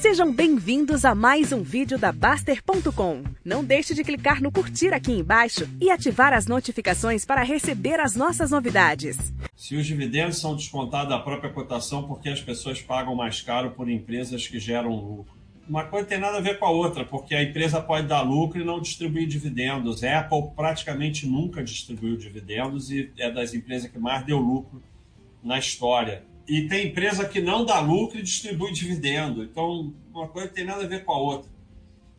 Sejam bem-vindos a mais um vídeo da Baster.com. Não deixe de clicar no curtir aqui embaixo e ativar as notificações para receber as nossas novidades. Se os dividendos são descontados da própria cotação porque as pessoas pagam mais caro por empresas que geram lucro. Uma coisa tem nada a ver com a outra, porque a empresa pode dar lucro e não distribuir dividendos. A Apple praticamente nunca distribuiu dividendos e é das empresas que mais deu lucro na história. E tem empresa que não dá lucro e distribui dividendo. Então, uma coisa tem nada a ver com a outra.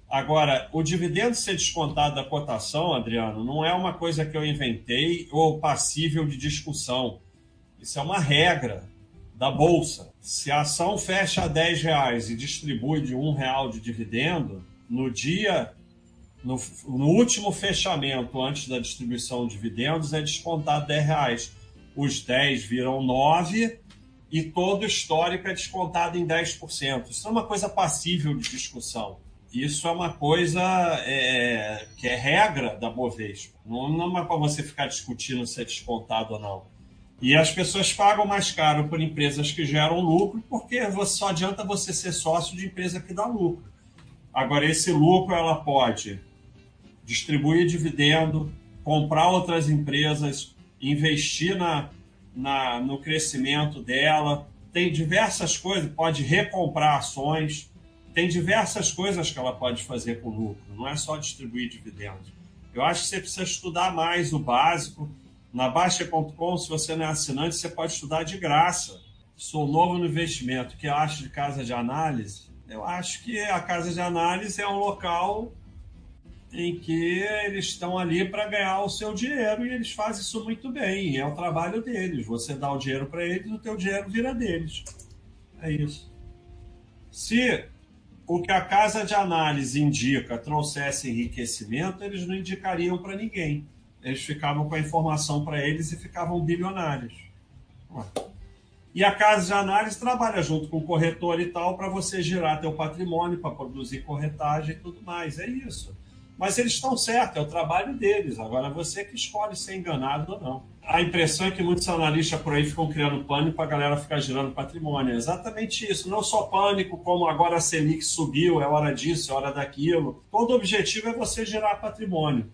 Agora, o dividendo ser descontado da cotação, Adriano, não é uma coisa que eu inventei ou passível de discussão. Isso é uma regra da Bolsa. Se a ação fecha a 10 reais e distribui de um real de dividendo, no dia, no, no último fechamento antes da distribuição de dividendos, é descontado 10 reais. Os 10 viram 9 e todo histórico é descontado em 10%. Isso é uma coisa passível de discussão. Isso é uma coisa é, que é regra da Bovespa. Não, não é para você ficar discutindo se é descontado ou não. E as pessoas pagam mais caro por empresas que geram lucro, porque só adianta você ser sócio de empresa que dá lucro. Agora, esse lucro ela pode distribuir dividendo, comprar outras empresas, investir na, na, no crescimento dela. Tem diversas coisas, pode recomprar ações, tem diversas coisas que ela pode fazer com lucro, não é só distribuir dividendos. Eu acho que você precisa estudar mais o básico. Na Baixa.com, se você não é assinante, você pode estudar de graça. Sou novo no investimento. O que eu acho de casa de análise? Eu acho que a casa de análise é um local em que eles estão ali para ganhar o seu dinheiro e eles fazem isso muito bem. É o trabalho deles. Você dá o dinheiro para eles o teu dinheiro vira deles. É isso. Se o que a casa de análise indica trouxesse enriquecimento, eles não indicariam para ninguém. Eles ficavam com a informação para eles e ficavam bilionários. E a casa de análise trabalha junto com o corretor e tal para você girar teu patrimônio, para produzir corretagem e tudo mais. É isso. Mas eles estão certos, é o trabalho deles. Agora você que escolhe ser enganado ou não. A impressão é que muitos analistas por aí ficam criando pânico para a galera ficar girando patrimônio. É exatamente isso. Não só pânico, como agora a Selic subiu, é hora disso, é hora daquilo. Todo objetivo é você gerar patrimônio.